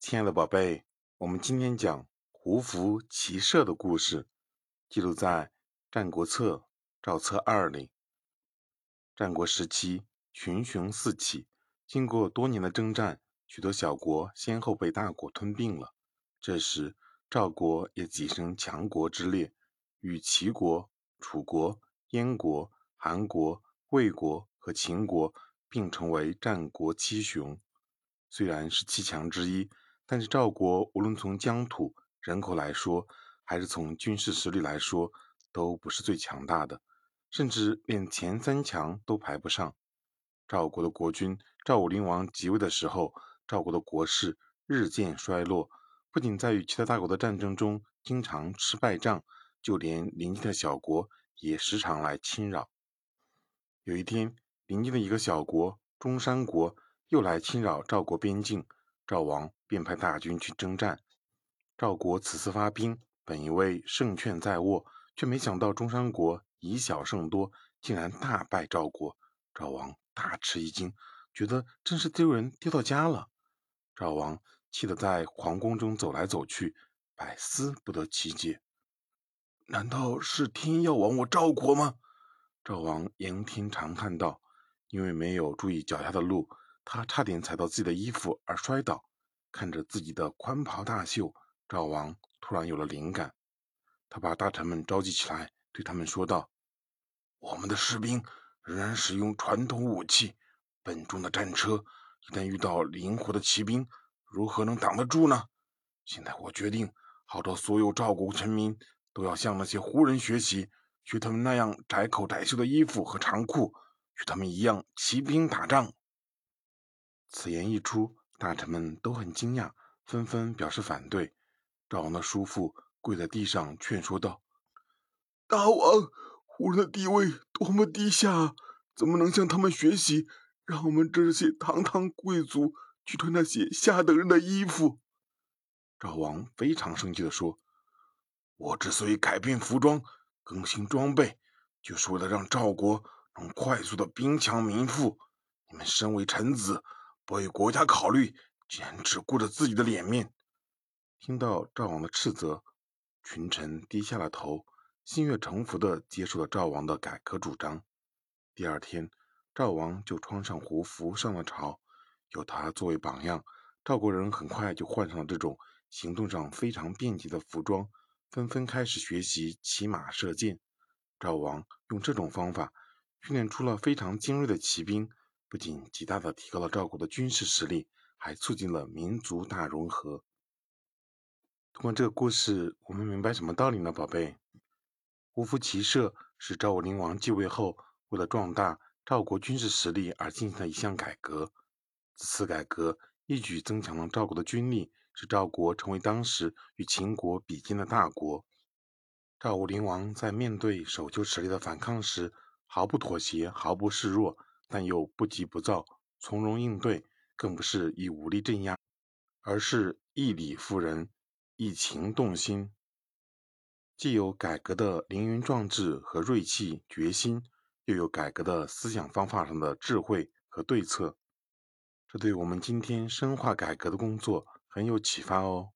亲爱的宝贝，我们今天讲胡服骑射的故事，记录在《战国策·赵策二》里。战国时期，群雄四起，经过多年的征战，许多小国先后被大国吞并了。这时，赵国也跻身强国之列，与齐国、楚国、燕国、韩国、魏国和秦国并称为战国七雄。虽然是七强之一，但是赵国无论从疆土、人口来说，还是从军事实力来说，都不是最强大的，甚至连前三强都排不上。赵国的国君赵武灵王即位的时候，赵国的国势日渐衰落。不仅在与其他大国的战争中经常吃败仗，就连邻近的小国也时常来侵扰。有一天，邻近的一个小国中山国又来侵扰赵国边境，赵王便派大军去征战。赵国此次发兵，本以为胜券在握，却没想到中山国以小胜多，竟然大败赵国。赵王大吃一惊，觉得真是丢人丢到家了。赵王。气得在皇宫中走来走去，百思不得其解。难道是天要亡我赵国吗？赵王仰天长叹道：“因为没有注意脚下的路，他差点踩到自己的衣服而摔倒。看着自己的宽袍大袖，赵王突然有了灵感。他把大臣们召集起来，对他们说道：‘我们的士兵仍然使用传统武器，笨重的战车，一旦遇到灵活的骑兵。’”如何能挡得住呢？现在我决定，号召所有赵国臣民都要向那些胡人学习，学他们那样窄口窄袖的衣服和长裤，与他们一样骑兵打仗。此言一出，大臣们都很惊讶，纷纷表示反对。赵王的叔父跪在地上劝说道：“大王，胡人的地位多么低下，怎么能向他们学习？让我们这些堂堂贵族。”去穿那些下等人的衣服，赵王非常生气地说：“我之所以改变服装、更新装备，就是为了让赵国能快速的兵强民富。你们身为臣子，不为国家考虑，竟然只顾着自己的脸面。”听到赵王的斥责，群臣低下了头，心悦诚服地接受了赵王的改革主张。第二天，赵王就穿上胡服上了朝。有他作为榜样，赵国人很快就换上了这种行动上非常便捷的服装，纷纷开始学习骑马射箭。赵王用这种方法训练出了非常精锐的骑兵，不仅极大的提高了赵国的军事实力，还促进了民族大融合。通过这个故事，我们明白什么道理呢，宝贝？胡服骑射是赵武灵王继位后，为了壮大赵国军事实力而进行的一项改革。此次改革一举增强了赵国的军力，使赵国成为当时与秦国比肩的大国。赵武灵王在面对守旧实力的反抗时，毫不妥协，毫不示弱，但又不急不躁，从容应对，更不是以武力镇压，而是义理服人，以情动心，既有改革的凌云壮志和锐气决心，又有改革的思想方法上的智慧和对策。这对我们今天深化改革的工作很有启发哦。